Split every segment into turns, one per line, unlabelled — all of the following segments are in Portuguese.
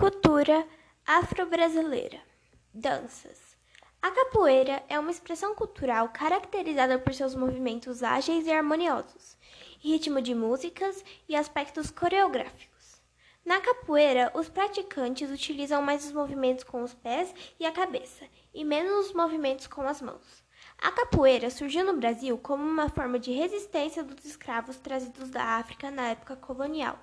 Cultura afro-brasileira. Danças. A capoeira é uma expressão cultural caracterizada por seus movimentos ágeis e harmoniosos, ritmo de músicas e aspectos coreográficos. Na capoeira, os praticantes utilizam mais os movimentos com os pés e a cabeça, e menos os movimentos com as mãos. A capoeira surgiu no Brasil como uma forma de resistência dos escravos trazidos da África na época colonial.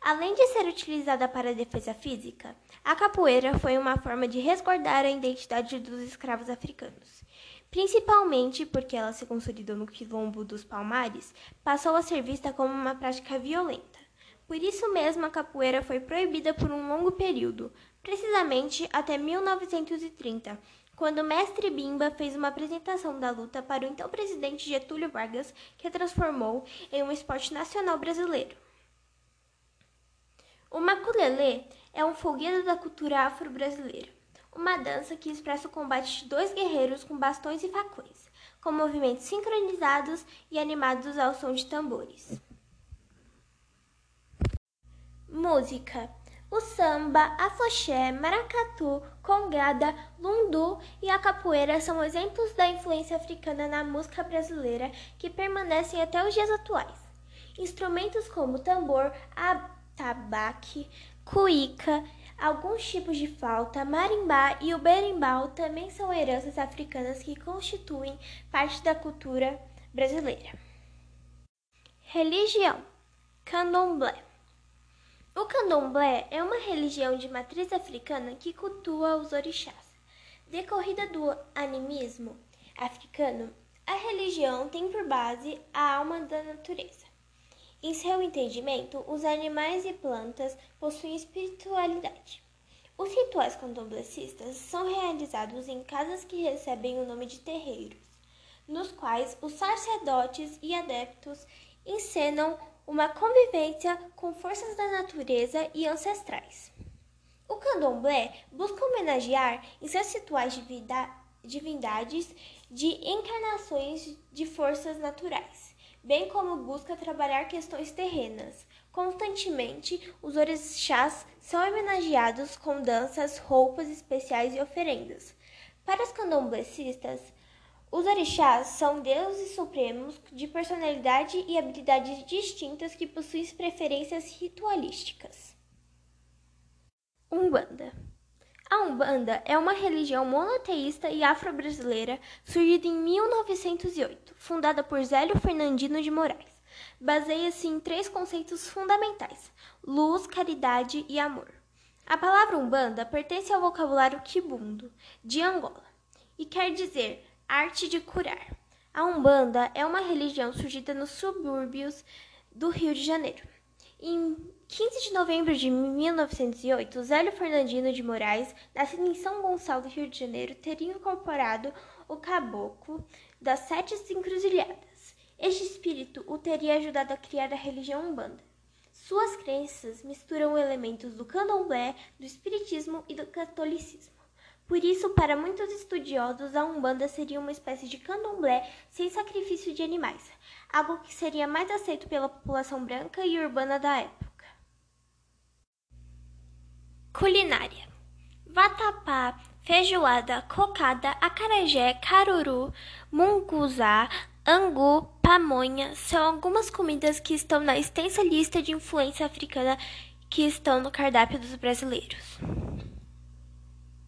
Além de ser utilizada para defesa física, a capoeira foi uma forma de resguardar a identidade dos escravos africanos. Principalmente porque ela se consolidou no quilombo dos Palmares, passou a ser vista como uma prática violenta. Por isso mesmo a capoeira foi proibida por um longo período, precisamente até 1930, quando o mestre Bimba fez uma apresentação da luta para o então presidente Getúlio Vargas, que a transformou em um esporte nacional brasileiro. O maculelê é um folguedo da cultura afro-brasileira, uma dança que expressa o combate de dois guerreiros com bastões e facões, com movimentos sincronizados e animados ao som de tambores. Música o samba, a foché, maracatu, congada, lundu e a capoeira são exemplos da influência africana na música brasileira que permanecem até os dias atuais. Instrumentos como tambor, a tabaque, cuíca, alguns tipos de flauta, marimbá e o berimbau também são heranças africanas que constituem parte da cultura brasileira. Religião Candomblé O candomblé é uma religião de matriz africana que cultua os orixás. Decorrida do animismo africano, a religião tem por base a alma da natureza. Em seu entendimento, os animais e plantas possuem espiritualidade. Os rituais candomblecistas são realizados em casas que recebem o nome de terreiros, nos quais os sacerdotes e adeptos encenam uma convivência com forças da natureza e ancestrais. O candomblé busca homenagear em seus rituais divindades de encarnações de forças naturais bem como busca trabalhar questões terrenas. Constantemente, os orixás são homenageados com danças, roupas especiais e oferendas. Para os candomblecistas, os orixás são deuses supremos de personalidade e habilidades distintas que possuem preferências ritualísticas. Umbanda Umbanda é uma religião monoteísta e afro-brasileira surgida em 1908, fundada por Zélio Fernandino de Moraes. Baseia-se em três conceitos fundamentais: luz, caridade e amor. A palavra Umbanda pertence ao vocabulário quibundo, de Angola, e quer dizer arte de curar. A Umbanda é uma religião surgida nos subúrbios do Rio de Janeiro. Em 15 de novembro de 1908, Zélio Fernandino de Moraes, nascido em São Gonçalo, Rio de Janeiro, teria incorporado o caboclo das Sete Encruzilhadas. Este espírito o teria ajudado a criar a religião Umbanda. Suas crenças misturam elementos do candomblé, do espiritismo e do catolicismo. Por isso, para muitos estudiosos, a Umbanda seria uma espécie de candomblé sem sacrifício de animais, algo que seria mais aceito pela população branca e urbana da época. Culinária: vatapá, feijoada, cocada, acarajé, caruru, munguzá, angu, pamonha são algumas comidas que estão na extensa lista de influência africana que estão no cardápio dos brasileiros.